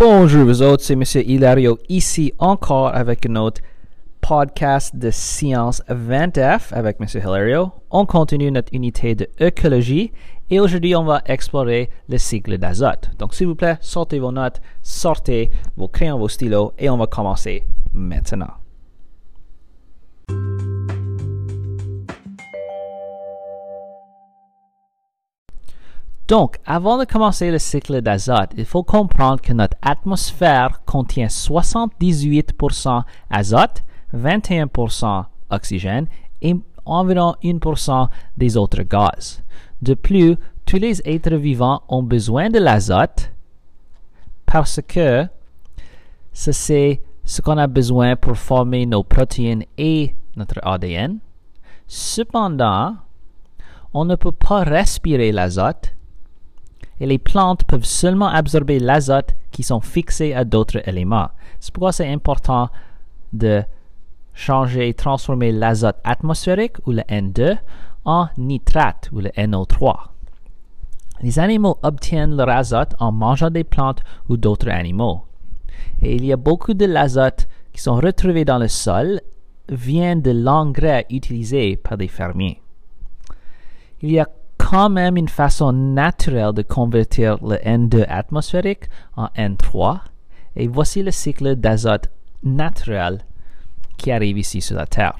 Bonjour vous autres, c'est Monsieur Hilario ici encore avec un autre podcast de Science 20F avec Monsieur Hilario. On continue notre unité de écologie et aujourd'hui on va explorer le cycle d'azote. Donc s'il vous plaît, sortez vos notes, sortez vos crayons, vos stylos et on va commencer maintenant. Donc, avant de commencer le cycle d'azote, il faut comprendre que notre atmosphère contient 78% azote, 21% oxygène et environ 1% des autres gaz. De plus, tous les êtres vivants ont besoin de l'azote parce que c'est ce qu'on a besoin pour former nos protéines et notre ADN. Cependant, on ne peut pas respirer l'azote et les plantes peuvent seulement absorber l'azote qui sont fixés à d'autres éléments. C'est pourquoi c'est important de changer et transformer l'azote atmosphérique ou le N2 en nitrate ou le NO3. Les animaux obtiennent leur azote en mangeant des plantes ou d'autres animaux. Et il y a beaucoup de l'azote qui sont retrouvés dans le sol vient de l'engrais utilisé par des fermiers. Il y a quand même une façon naturelle de convertir le N2 atmosphérique en N3 et voici le cycle d'azote naturel qui arrive ici sur la Terre.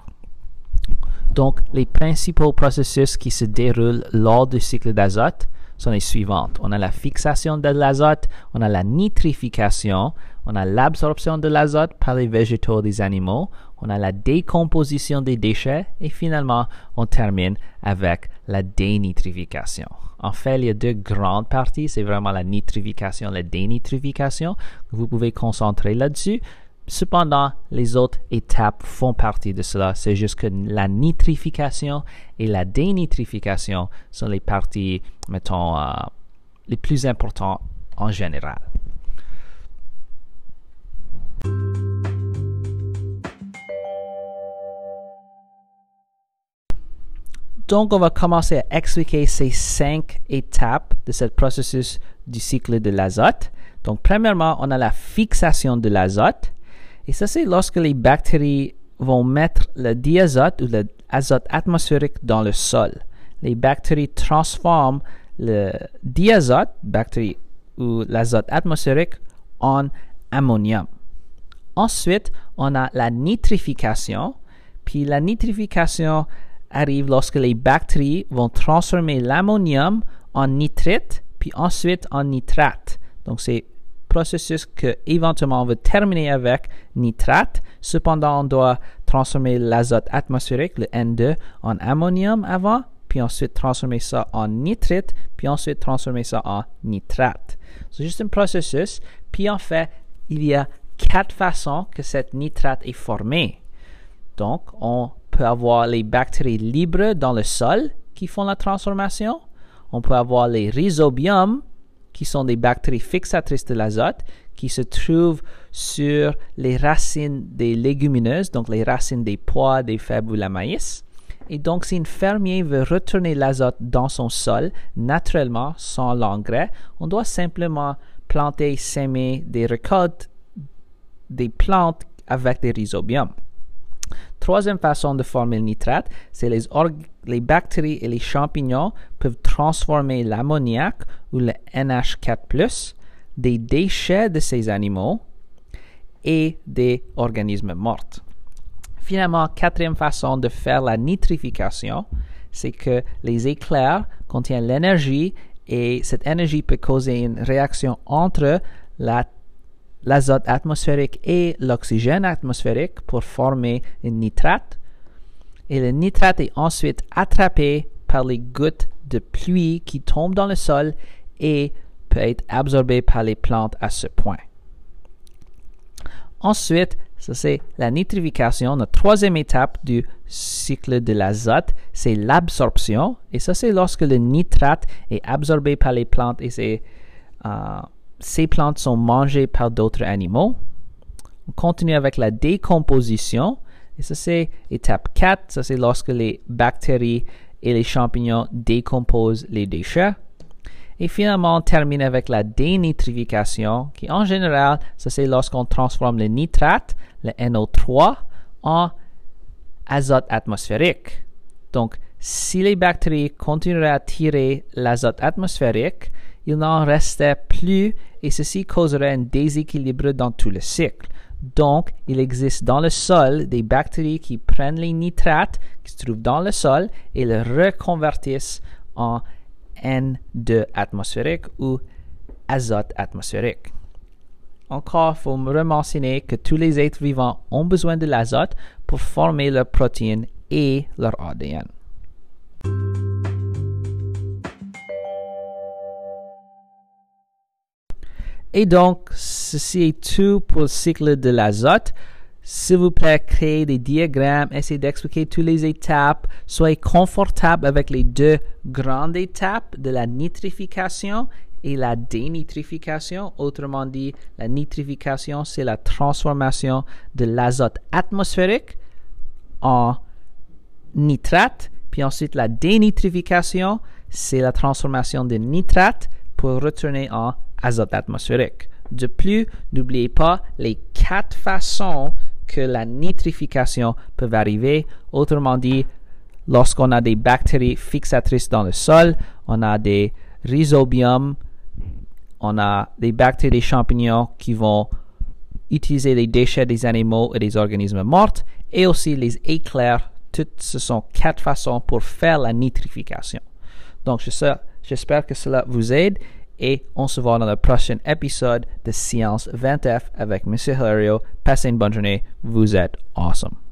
Donc, les principaux processus qui se déroulent lors du cycle d'azote sont les suivantes. On a la fixation de l'azote, on a la nitrification, on a l'absorption de l'azote par les végétaux des animaux, on a la décomposition des déchets et finalement on termine avec la dénitrification. En fait, il y a deux grandes parties, c'est vraiment la nitrification, la dénitrification. Vous pouvez concentrer là-dessus. Cependant, les autres étapes font partie de cela. C'est juste que la nitrification et la dénitrification sont les parties, mettons, euh, les plus importantes en général. Donc, on va commencer à expliquer ces cinq étapes de ce processus du cycle de l'azote. Donc, premièrement, on a la fixation de l'azote. Et ça, c'est lorsque les bactéries vont mettre le diazote ou l'azote atmosphérique dans le sol. Les bactéries transforment le diazote, bactérie ou l'azote atmosphérique, en ammonium. Ensuite, on a la nitrification. Puis la nitrification arrive lorsque les bactéries vont transformer l'ammonium en nitrite, puis ensuite en nitrate. Donc, c'est processus que éventuellement on va terminer avec nitrate. Cependant, on doit transformer l'azote atmosphérique, le N2, en ammonium avant, puis ensuite transformer ça en nitrite, puis ensuite transformer ça en nitrate. C'est juste un processus. Puis en fait, il y a quatre façons que cette nitrate est formée. Donc, on peut avoir les bactéries libres dans le sol qui font la transformation. On peut avoir les rhizobiums, qui sont des bactéries fixatrices de l'azote, qui se trouvent sur les racines des légumineuses, donc les racines des pois, des fèves ou la maïs. Et donc, si un fermier veut retourner l'azote dans son sol naturellement, sans l'engrais, on doit simplement planter, semer des récoltes, des plantes avec des rhizobiums. Troisième façon de former le nitrate, c'est les, les bactéries et les champignons peuvent transformer l'ammoniac ou le NH4+, des déchets de ces animaux et des organismes morts. Finalement, quatrième façon de faire la nitrification, c'est que les éclairs contiennent l'énergie et cette énergie peut causer une réaction entre la l'azote atmosphérique et l'oxygène atmosphérique pour former une nitrate. Et le nitrate est ensuite attrapé par les gouttes de pluie qui tombent dans le sol et peut être absorbé par les plantes à ce point. Ensuite, ça c'est la nitrification. La troisième étape du cycle de l'azote, c'est l'absorption. Et ça c'est lorsque le nitrate est absorbé par les plantes et c'est euh, ces plantes sont mangées par d'autres animaux. On continue avec la décomposition. Et ça, c'est étape 4. Ça, c'est lorsque les bactéries et les champignons décomposent les déchets. Et finalement, on termine avec la dénitrification, qui en général, ça c'est lorsqu'on transforme le nitrate, le NO3, en azote atmosphérique. Donc, si les bactéries continueraient à tirer l'azote atmosphérique, il n'en restait plus et ceci causerait un déséquilibre dans tout le cycle. Donc, il existe dans le sol des bactéries qui prennent les nitrates qui se trouvent dans le sol et les reconvertissent en N2 atmosphérique ou azote atmosphérique. Encore, il faut me mentionner que tous les êtres vivants ont besoin de l'azote pour former leurs protéines et leur ADN. Et donc, ceci est tout pour le cycle de l'azote. S'il vous plaît, créez des diagrammes, essayez d'expliquer toutes les étapes, soyez confortable avec les deux grandes étapes de la nitrification et la dénitrification. Autrement dit, la nitrification, c'est la transformation de l'azote atmosphérique en nitrate. Puis ensuite, la dénitrification, c'est la transformation de nitrate pour retourner en azote atmosphérique. De plus, n'oubliez pas les quatre façons que la nitrification peut arriver. Autrement dit, lorsqu'on a des bactéries fixatrices dans le sol, on a des rhizobiums, on a des bactéries champignons qui vont utiliser les déchets des animaux et des organismes morts, et aussi les éclairs. Toutes ce sont quatre façons pour faire la nitrification. Donc, j'espère que cela vous aide et on se voit dans le prochain épisode de Science 20F avec M. Hilario. Passez une bonne journée. Vous êtes awesome.